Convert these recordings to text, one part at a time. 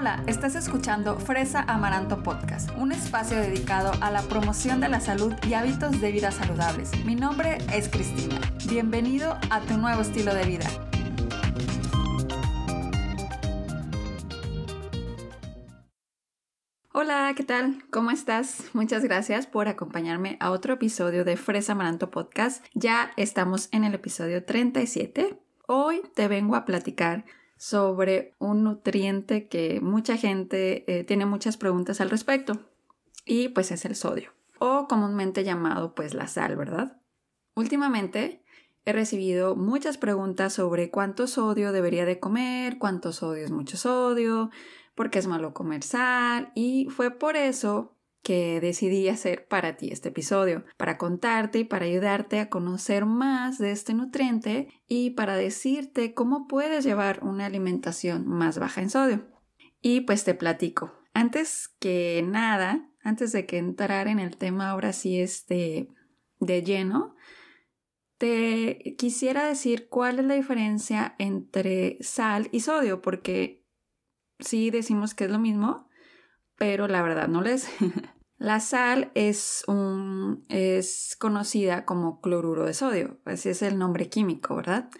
Hola, estás escuchando Fresa Amaranto Podcast, un espacio dedicado a la promoción de la salud y hábitos de vida saludables. Mi nombre es Cristina. Bienvenido a tu nuevo estilo de vida. Hola, ¿qué tal? ¿Cómo estás? Muchas gracias por acompañarme a otro episodio de Fresa Amaranto Podcast. Ya estamos en el episodio 37. Hoy te vengo a platicar sobre un nutriente que mucha gente eh, tiene muchas preguntas al respecto y pues es el sodio o comúnmente llamado pues la sal, ¿verdad? Últimamente he recibido muchas preguntas sobre cuánto sodio debería de comer, cuánto sodio es mucho sodio, por qué es malo comer sal y fue por eso que decidí hacer para ti este episodio, para contarte y para ayudarte a conocer más de este nutriente y para decirte cómo puedes llevar una alimentación más baja en sodio. Y pues te platico. Antes que nada, antes de que entrar en el tema ahora sí este de lleno, te quisiera decir cuál es la diferencia entre sal y sodio, porque sí decimos que es lo mismo, pero la verdad no les. la sal es, un, es conocida como cloruro de sodio, ese es el nombre químico, ¿verdad?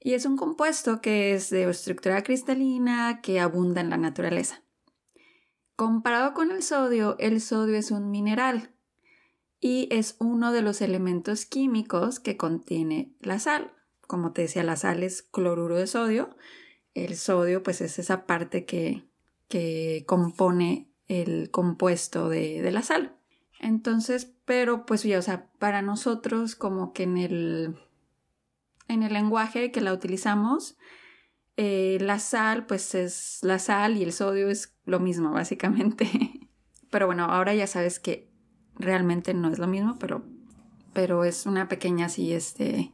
Y es un compuesto que es de estructura cristalina que abunda en la naturaleza. Comparado con el sodio, el sodio es un mineral y es uno de los elementos químicos que contiene la sal. Como te decía, la sal es cloruro de sodio. El sodio, pues es esa parte que, que compone el compuesto de, la sal. Entonces, pero pues ya, o sea, para nosotros como que en el, en el lenguaje que la utilizamos, eh, la sal pues es la sal y el sodio es lo mismo básicamente. pero bueno, ahora ya sabes que realmente no es lo mismo, pero, pero es una pequeña así este,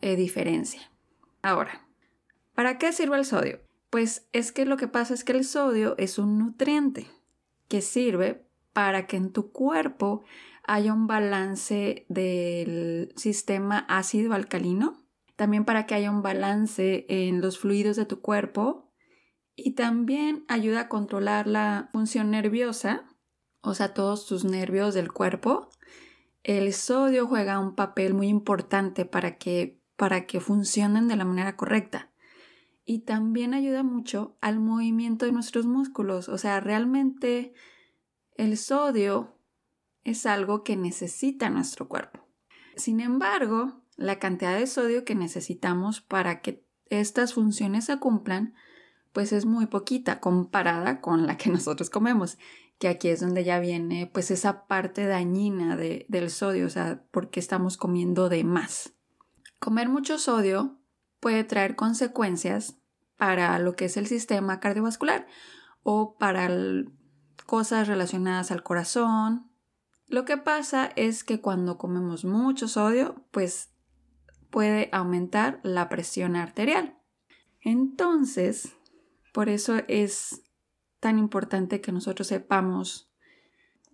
eh, diferencia. Ahora, ¿para qué sirve el sodio? Pues es que lo que pasa es que el sodio es un nutriente que sirve para que en tu cuerpo haya un balance del sistema ácido alcalino, también para que haya un balance en los fluidos de tu cuerpo y también ayuda a controlar la función nerviosa, o sea, todos tus nervios del cuerpo. El sodio juega un papel muy importante para que, para que funcionen de la manera correcta y también ayuda mucho al movimiento de nuestros músculos. O sea, realmente el sodio es algo que necesita nuestro cuerpo. Sin embargo, la cantidad de sodio que necesitamos para que estas funciones se cumplan, pues es muy poquita comparada con la que nosotros comemos, que aquí es donde ya viene pues esa parte dañina del sodio, o sea, porque estamos comiendo de más. Comer mucho sodio puede traer consecuencias para lo que es el sistema cardiovascular o para cosas relacionadas al corazón. Lo que pasa es que cuando comemos mucho sodio, pues puede aumentar la presión arterial. Entonces, por eso es tan importante que nosotros sepamos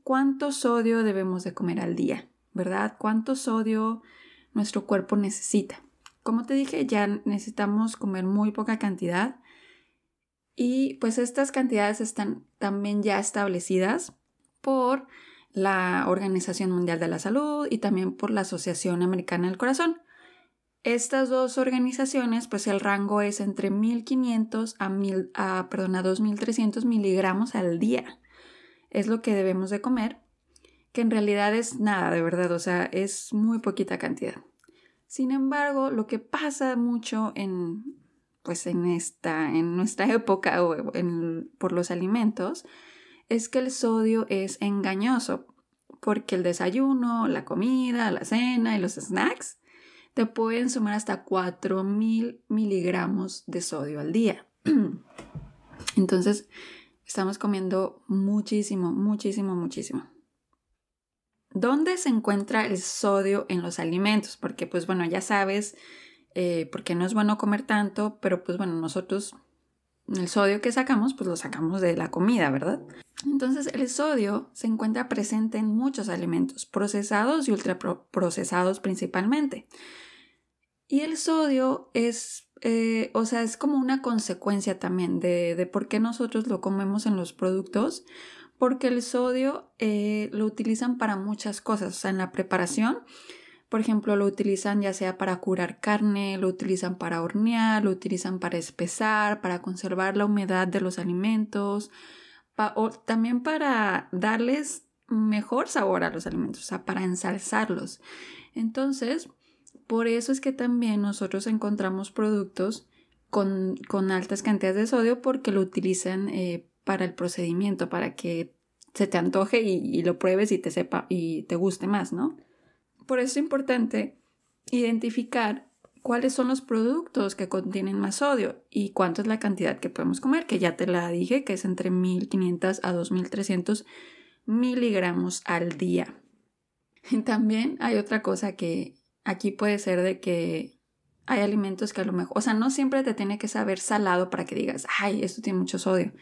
cuánto sodio debemos de comer al día, ¿verdad? Cuánto sodio nuestro cuerpo necesita. Como te dije, ya necesitamos comer muy poca cantidad y pues estas cantidades están también ya establecidas por la Organización Mundial de la Salud y también por la Asociación Americana del Corazón. Estas dos organizaciones, pues el rango es entre 1500 a, 1000, a, perdón, a 2300 miligramos al día. Es lo que debemos de comer, que en realidad es nada, de verdad, o sea, es muy poquita cantidad. Sin embargo, lo que pasa mucho en, pues en, esta, en nuestra época o por los alimentos es que el sodio es engañoso porque el desayuno, la comida, la cena y los snacks te pueden sumar hasta 4000 miligramos de sodio al día. Entonces, estamos comiendo muchísimo, muchísimo, muchísimo. ¿Dónde se encuentra el sodio en los alimentos? Porque pues bueno, ya sabes, eh, porque no es bueno comer tanto, pero pues bueno, nosotros el sodio que sacamos, pues lo sacamos de la comida, ¿verdad? Entonces el sodio se encuentra presente en muchos alimentos, procesados y ultraprocesados principalmente. Y el sodio es, eh, o sea, es como una consecuencia también de, de, por qué nosotros lo comemos en los productos, porque el sodio eh, lo utilizan para muchas cosas, o sea, en la preparación. Por ejemplo, lo utilizan ya sea para curar carne, lo utilizan para hornear, lo utilizan para espesar, para conservar la humedad de los alimentos, o también para darles mejor sabor a los alimentos, o sea, para ensalzarlos. Entonces, por eso es que también nosotros encontramos productos con, altas cantidades de sodio porque lo utilizan eh, para el procedimiento, para que se te antoje y, lo pruebes y te sepa y te guste más, ¿no? Por eso es importante identificar cuáles son los productos que contienen más sodio y cuánto es la cantidad que podemos comer, que ya te la dije, que es entre 1500 a 2300 miligramos al día. también hay otra cosa que aquí puede ser de que hay alimentos que a lo mejor, o sea, no siempre te tiene que saber salado para que digas, ay, esto tiene mucho sodio.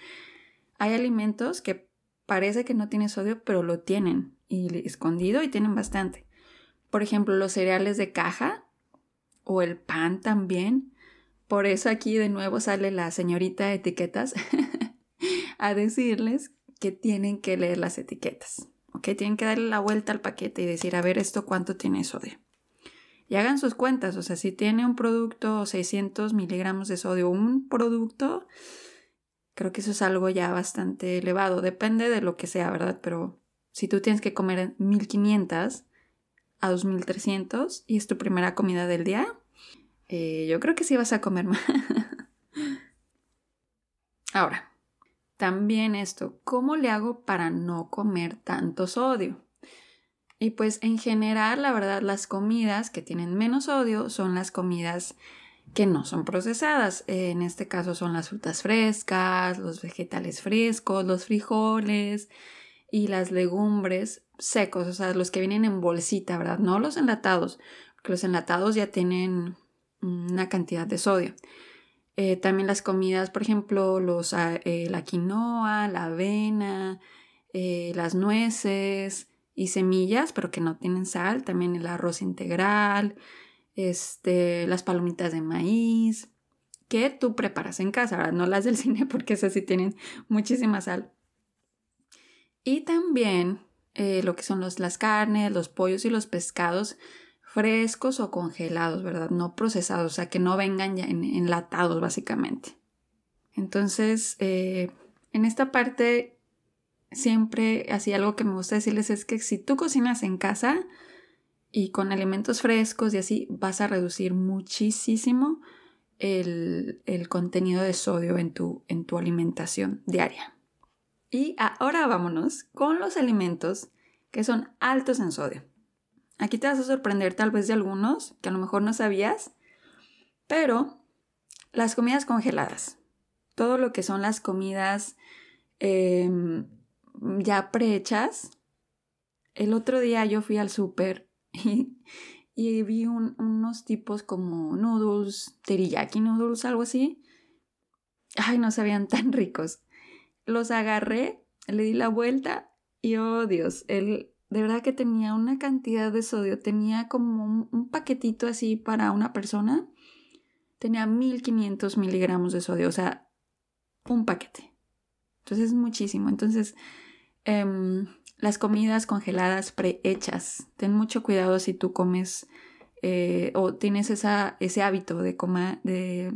Hay alimentos que parece que no tienen sodio, pero lo tienen y escondido y tienen bastante. Por ejemplo, los cereales de caja o el pan también. Por eso aquí de nuevo sale la señorita de etiquetas a decirles que tienen que leer las etiquetas. ¿Ok? Tienen que darle la vuelta al paquete y decir, a ver, esto cuánto tiene sodio. Y hagan sus cuentas, o sea, si tiene un producto 600 miligramos de sodio, un producto, creo que eso es algo ya bastante elevado. Depende de lo que sea, ¿verdad? Pero si tú tienes que comer 1500 a 2300 y es tu primera comida del día, eh, yo creo que sí vas a comer más. Ahora, también esto, ¿cómo le hago para no comer tanto sodio? Y pues en general, la verdad, las comidas que tienen menos sodio son las comidas que no son procesadas. En este caso son las frutas frescas, los vegetales frescos, los frijoles y las legumbres secos, o sea, los que vienen en bolsita, ¿verdad? No los enlatados, porque los enlatados ya tienen una cantidad de sodio. Eh, también las comidas, por ejemplo, los, ah, eh, la quinoa, la avena, eh, las nueces y semillas, pero que no tienen sal, también el arroz integral, este, las palomitas de maíz, que tú preparas en casa, no las del cine porque esas sí tienen muchísima sal. Y también lo que son los, las carnes, los pollos y los pescados frescos o congelados, ¿verdad? No procesados, o sea, que no vengan ya enlatados básicamente. Entonces, eh, en esta parte, siempre así algo que me gusta decirles es que si tú cocinas en casa y con alimentos frescos y así, vas a reducir muchísimo el, el contenido de sodio en tu, en tu alimentación diaria. Y ahora vámonos con los alimentos que son altos en sodio. Aquí te vas a sorprender tal vez de algunos que a lo mejor no sabías, pero las comidas congeladas, todo lo que son las comidas em, ya prehechas. El otro día yo fui al súper y, vi unos tipos como noodles, teriyaki noodles, algo así. Ay, no sabían tan ricos. Los agarré, le di la vuelta y oh Dios, el, de verdad que tenía una cantidad de sodio, tenía como un, paquetito así para una persona, tenía 1500 miligramos de sodio, o sea, un paquete. Entonces es muchísimo. Entonces, em, las comidas congeladas prehechas, ten mucho cuidado si tú comes eh, o tienes esa, ese hábito de comer, de,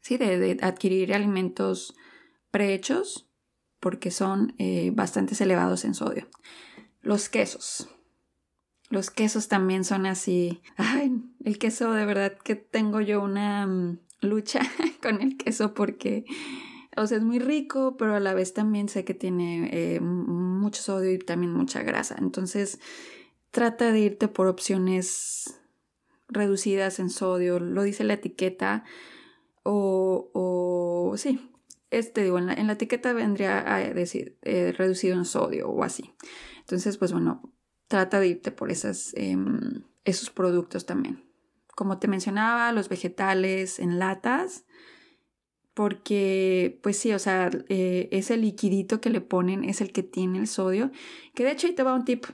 sí, de, adquirir alimentos prehechos porque son eh, bastante elevados en sodio. Los quesos. Los quesos también son así. Ay, el queso de verdad que tengo yo una mm, lucha con el queso porque, o sea, es muy rico, pero a la vez también sé que tiene eh, mucho sodio y también mucha grasa. Entonces, trata de irte por opciones reducidas en sodio, lo dice la etiqueta, o, o sí, este digo, en la, en la etiqueta vendría a decir eh, reducido en sodio o así. Entonces, pues bueno, trata de irte por esas, em, esos productos también. Como te mencionaba, los vegetales en latas, porque pues sí, o sea, eh, ese liquidito que le ponen es el que tiene el sodio, que de hecho ahí te va un tip.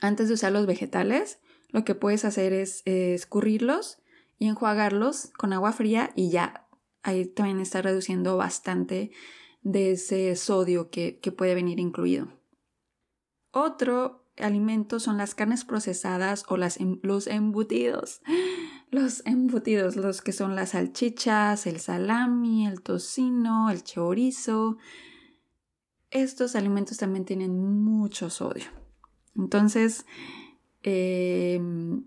Antes de usar los vegetales, lo que puedes hacer es escurrirlos y enjuagarlos con agua fría y ya ahí también está reduciendo bastante de ese sodio que, puede venir incluido. Otro alimento son las carnes procesadas o em, los embutidos. Los embutidos, los que son las salchichas, el salami, el tocino, el chorizo. Estos alimentos también tienen mucho sodio. Entonces, em,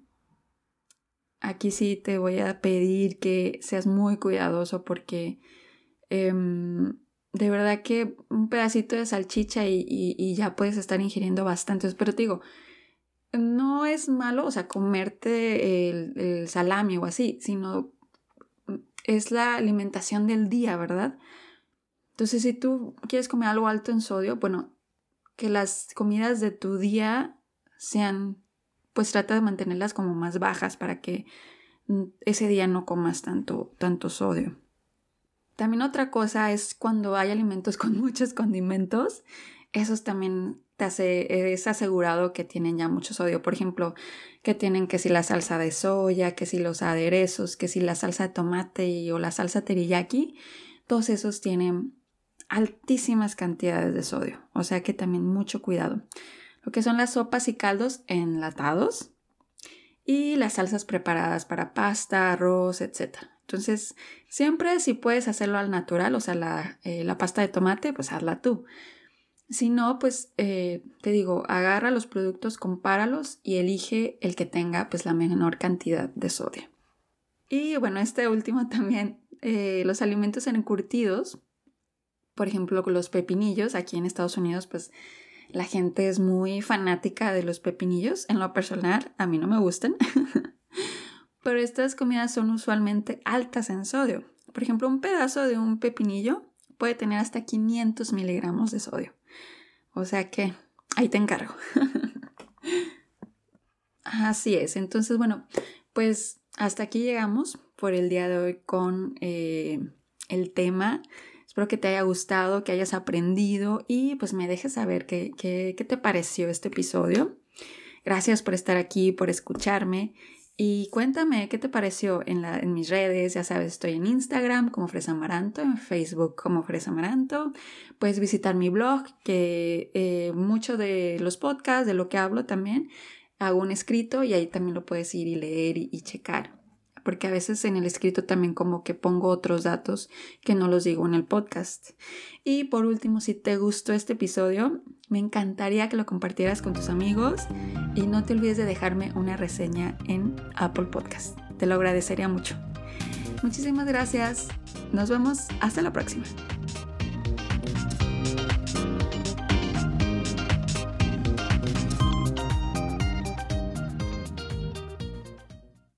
aquí sí te voy a pedir que seas muy cuidadoso porque em, de verdad que un pedacito de salchicha y, ya puedes estar ingiriendo bastante. Pero te digo, no es malo, o sea, comerte el, salami o así, sino es la alimentación del día, ¿verdad? Entonces, si tú quieres comer algo alto en sodio, bueno, que las comidas de tu día sean, pues trata de mantenerlas como más bajas para que ese día no comas tanto, tanto sodio. También otra cosa es cuando hay alimentos con muchos condimentos, esos también es asegurado que tienen ya mucho sodio. Por ejemplo, que tienen que si la salsa de soya, que si los aderezos, que si la salsa de tomate o la salsa teriyaki, todos esos tienen altísimas cantidades de sodio. O sea que también mucho cuidado. Lo que son las sopas y caldos enlatados y las salsas preparadas para pasta, arroz, etc. Entonces, siempre si puedes hacerlo al natural, o sea, la, eh, pasta de tomate, pues hazla tú. Si no, pues eh, te digo, agarra los productos, compáralos y elige el que tenga pues la menor cantidad de sodio. Y bueno, este último también, eh, los alimentos encurtidos, por ejemplo, los pepinillos, aquí en Estados Unidos, pues la gente es muy fanática de los pepinillos. En lo personal, a mí no me gustan. pero estas comidas son usualmente altas en sodio. Por ejemplo, un pedazo de un pepinillo puede tener hasta 500 miligramos de sodio. O sea que ahí te encargo. Así es. Entonces, bueno, pues hasta aquí llegamos por el día de hoy con eh, el tema. Espero que te haya gustado, que hayas aprendido y pues me dejes saber qué, qué, qué te pareció este episodio. Gracias por estar aquí, por escucharme y cuéntame qué te pareció en, mis redes, ya sabes, estoy en Instagram como Fresa Amaranto, en Facebook como Fresa Amaranto. Puedes visitar mi blog, que eh, mucho de los podcasts, de lo que hablo también, hago un escrito y ahí también lo puedes ir y leer y checar porque a veces en el escrito también como que pongo otros datos que no los digo en el podcast. Y por último, si te gustó este episodio, me encantaría que lo compartieras con tus amigos y no te olvides de dejarme una reseña en Apple Podcast. Te lo agradecería mucho. Muchísimas gracias. Nos vemos hasta la próxima.